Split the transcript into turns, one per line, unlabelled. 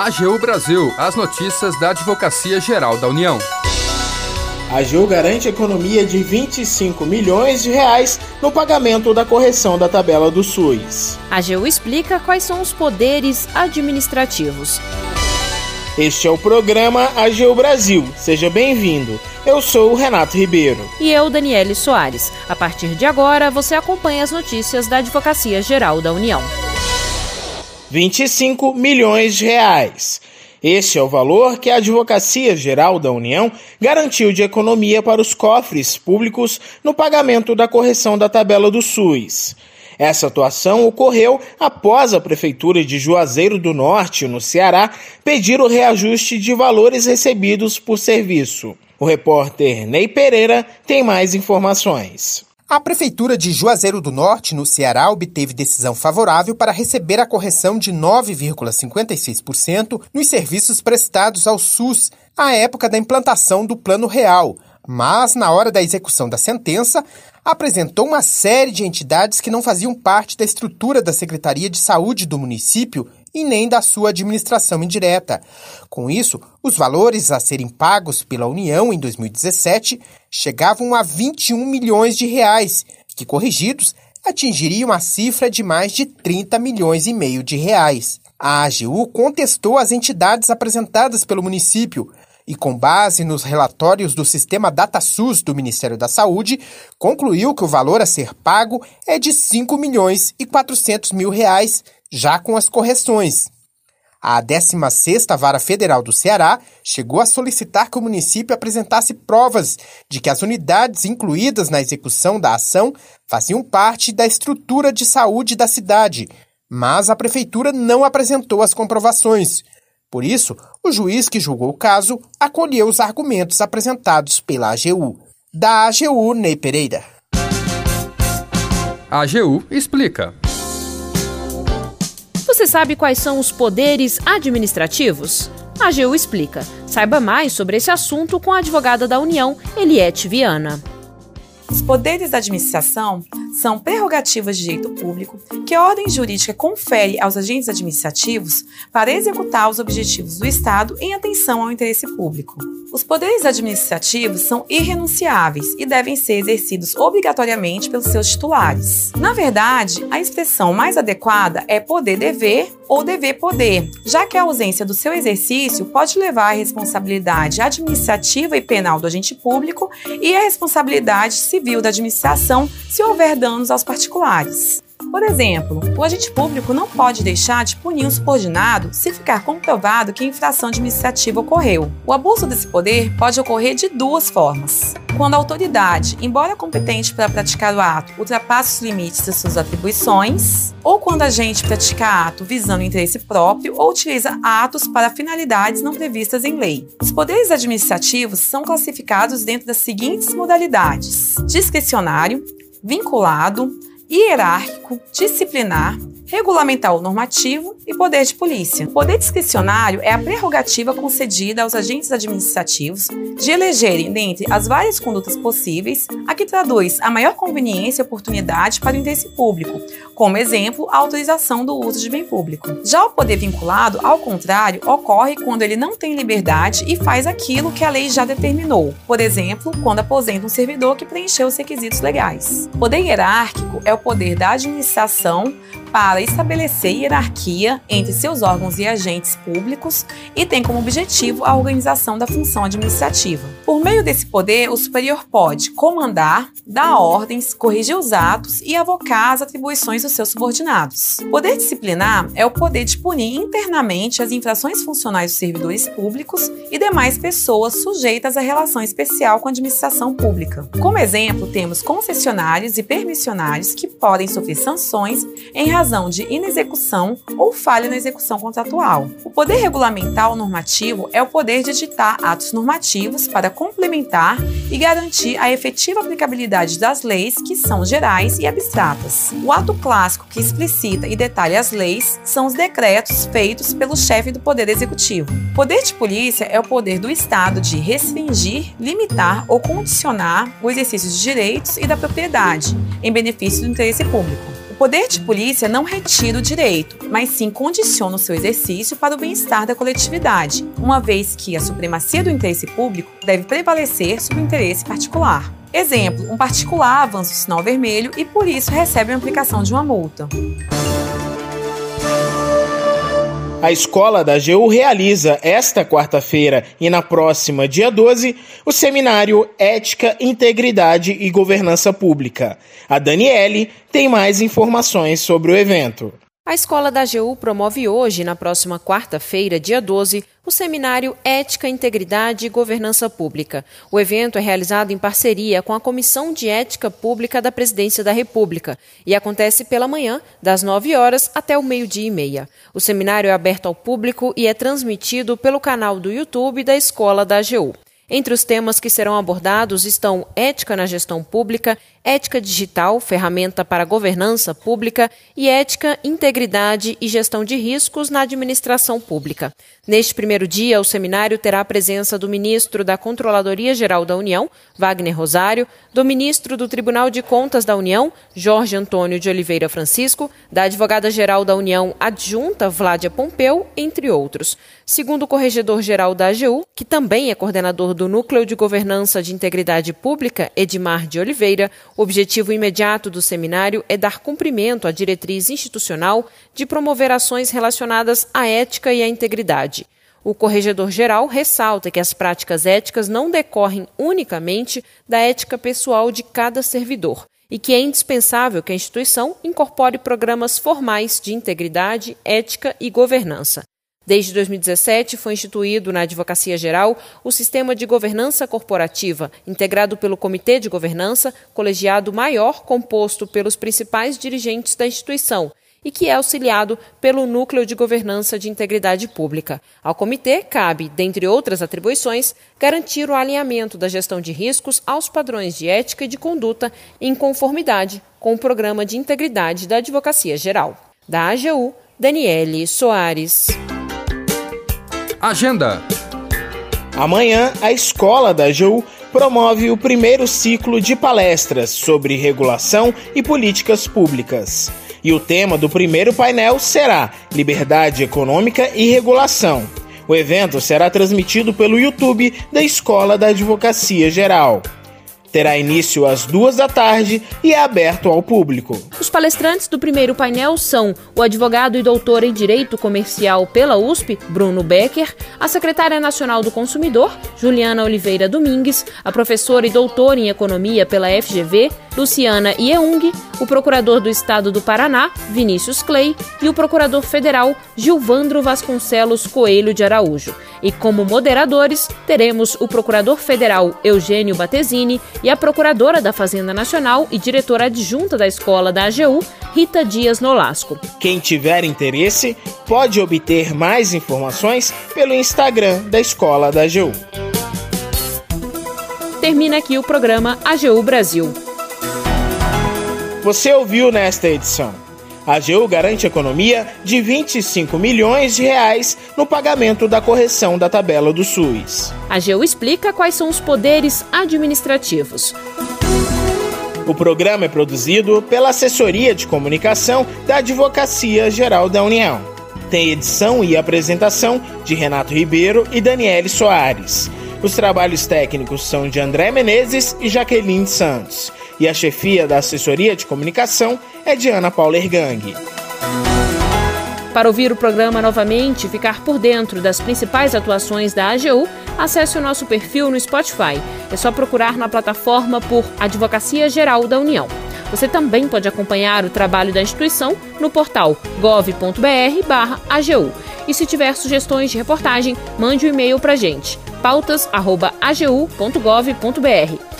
AGU Brasil, as notícias da Advocacia Geral da União.
A AGU garante economia de 25 milhões de reais no pagamento da correção da tabela do SUS.
A AGU explica quais são os poderes administrativos.
Este é o programa AGU Brasil. Seja bem-vindo. Eu sou o Renato Ribeiro.
E eu, Daniele Soares. A partir de agora, você acompanha as notícias da Advocacia Geral da União.
25 milhões de reais. Este é o valor que a Advocacia Geral da União garantiu de economia para os cofres públicos no pagamento da correção da tabela do SUS. Essa atuação ocorreu após a Prefeitura de Juazeiro do Norte, no Ceará, pedir o reajuste de valores recebidos por serviço. O repórter Ney Pereira tem mais informações.
A Prefeitura de Juazeiro do Norte, no Ceará, obteve decisão favorável para receber a correção de 9,56% nos serviços prestados ao SUS à época da implantação do Plano Real. Mas, na hora da execução da sentença, apresentou uma série de entidades que não faziam parte da estrutura da Secretaria de Saúde do município e nem da sua administração indireta. Com isso, os valores a serem pagos pela União em 2017 chegavam a 21 milhões de reais, que corrigidos atingiriam a cifra de mais de 30 milhões e meio de reais. A AGU contestou as entidades apresentadas pelo município e, com base nos relatórios do sistema DataSUS do Ministério da Saúde, concluiu que o valor a ser pago é de 5 milhões e 400 mil reais, já com as correções. A 16ª Vara Federal do Ceará chegou a solicitar que o município apresentasse provas de que as unidades incluídas na execução da ação faziam parte da estrutura de saúde da cidade, mas a prefeitura não apresentou as comprovações. Por isso, o juiz que julgou o caso acolheu os argumentos apresentados pela AGU. Da AGU, Ney Pereira.
A AGU explica.
Você sabe quais são os poderes administrativos? A AGU explica. Saiba mais sobre esse assunto com a advogada da União, Eliette Viana.
Os poderes da administração são prerrogativas de direito público que a ordem jurídica confere aos agentes administrativos para executar os objetivos do Estado em atenção ao interesse público. Os poderes administrativos são irrenunciáveis e devem ser exercidos obrigatoriamente pelos seus titulares. Na verdade, a expressão mais adequada é poder-dever ou dever-poder, já que a ausência do seu exercício pode levar à responsabilidade administrativa e penal do agente público e à responsabilidade civil da administração se houver danos aos particulares. Por exemplo, o agente público não pode deixar de punir um subordinado se ficar comprovado que a infração administrativa ocorreu. O abuso desse poder pode ocorrer de duas formas. Quando a autoridade, embora competente para praticar o ato, ultrapassa os limites de suas atribuições, ou quando a agente pratica ato visando interesse próprio ou utiliza atos para finalidades não previstas em lei. Os poderes administrativos são classificados dentro das seguintes modalidades: discricionário, vinculado, hierárquico, disciplinar, regulamentar o normativo e poder de polícia. O poder discricionário é a prerrogativa concedida aos agentes administrativos de elegerem, dentre as várias condutas possíveis, a que traduz a maior conveniência e oportunidade para o interesse público, como exemplo, a autorização do uso de bem público. Já o poder vinculado, ao contrário, ocorre quando ele não tem liberdade e faz aquilo que a lei já determinou, por exemplo, quando aposenta um servidor que preencheu os requisitos legais. O poder hierárquico é o poder da administração para estabelecer hierarquia entre seus órgãos e agentes públicos e tem como objetivo a organização da função administrativa. Por meio desse poder, o superior pode comandar, dar ordens, corrigir os atos e avocar as atribuições dos seus subordinados. Poder disciplinar é o poder de punir internamente as infrações funcionais dos servidores públicos e demais pessoas sujeitas à relação especial com a administração pública. Como exemplo, temos concessionários e permissionários que podem sofrer sanções em razão razão de inexecução ou falha na execução contratual. O poder regulamentar ou normativo é o poder de editar atos normativos para complementar e garantir a efetiva aplicabilidade das leis que são gerais e abstratas. O ato clássico que explicita e detalha as leis são os decretos feitos pelo chefe do Poder Executivo. Poder de polícia é o poder do Estado de restringir, limitar ou condicionar o exercício de direitos e da propriedade em benefício do interesse público poder de polícia não retira o direito, mas sim condiciona o seu exercício para o bem-estar da coletividade, uma vez que a supremacia do interesse público deve prevalecer sobre o interesse particular. Exemplo, um particular avança o sinal vermelho e por isso recebe a aplicação de uma multa.
A escola da AGU realiza esta quarta-feira e na próxima, dia 12, o seminário Ética, Integridade e Governança Pública. A Daniele tem mais informações sobre o evento.
A Escola da AGU promove hoje, na próxima quarta-feira, dia 12, o seminário Ética, Integridade e Governança Pública. O evento é realizado em parceria com a Comissão de Ética Pública da Presidência da República e acontece pela manhã, das 9 horas até o meio-dia e meia. O seminário é aberto ao público e é transmitido pelo canal do YouTube da Escola da AGU. Entre os temas que serão abordados estão ética na gestão pública, ética digital, ferramenta para governança pública e ética, integridade e gestão de riscos na administração pública. Neste primeiro dia, o seminário terá a presença do ministro da Controladoria Geral da União, Wagner Rosário, do ministro do Tribunal de Contas da União, Jorge Antônio de Oliveira Francisco, da advogada-geral da União adjunta, Vládia Pompeu, entre outros. Segundo o corregedor-geral da AGU, que também é coordenador do Núcleo de Governança de Integridade Pública, Edmar de Oliveira, o objetivo imediato do seminário é dar cumprimento à diretriz institucional de promover ações relacionadas à ética e à integridade. O corregedor-geral ressalta que as práticas éticas não decorrem unicamente da ética pessoal de cada servidor e que é indispensável que a instituição incorpore programas formais de integridade, ética e governança. Desde 2017, foi instituído na Advocacia Geral o Sistema de Governança Corporativa, integrado pelo Comitê de Governança, colegiado maior composto pelos principais dirigentes da instituição e que é auxiliado pelo Núcleo de Governança de Integridade Pública. Ao comitê cabe, dentre outras atribuições, garantir o alinhamento da gestão de riscos aos padrões de ética e de conduta em conformidade com o Programa de Integridade da Advocacia Geral. Da AGU, Daniele Soares.
Agenda.
Amanhã, a escola da AGU promove o primeiro ciclo de palestras sobre regulação e políticas públicas. E o tema do primeiro painel será Liberdade Econômica e Regulação. O evento será transmitido pelo YouTube da Escola da Advocacia Geral terá início às duas da tarde e é aberto ao público.
Os palestrantes do primeiro painel são o advogado e doutor em Direito Comercial pela USP, Bruno Becker, a secretária nacional do Consumidor, Juliana Oliveira Domingues, a professora e doutora em Economia pela FGV, Luciana Ieung, o procurador do Estado do Paraná, Vinícius Clay, e o procurador federal, Gilvandro Vasconcelos Coelho de Araújo. E como moderadores, teremos o procurador federal Eugênio Batesini e a procuradora da Fazenda Nacional e diretora adjunta da escola da AGU, Rita Dias Nolasco.
Quem tiver interesse pode obter mais informações pelo Instagram da escola da AGU.
Termina aqui o programa AGU Brasil.
Você ouviu nesta edição. A AGU garante economia de 25 milhões de reais no pagamento da correção da tabela do SUS.
A AGU explica quais são os poderes administrativos.
O programa é produzido pela Assessoria de Comunicação da Advocacia Geral da União. Tem edição e apresentação de Renato Ribeiro e Daniele Soares. Os trabalhos técnicos são de André Menezes e Jaqueline Santos. E a chefia da assessoria de comunicação é de Ana Paula Ergang.
Para ouvir o programa novamente e ficar por dentro das principais atuações da AGU, acesse o nosso perfil no Spotify. É só procurar na plataforma por Advocacia Geral da União. Você também pode acompanhar o trabalho da instituição no portal gov.br/agu. E se tiver sugestões de reportagem, mande um e-mail para a gente pautas@agu.gov.br.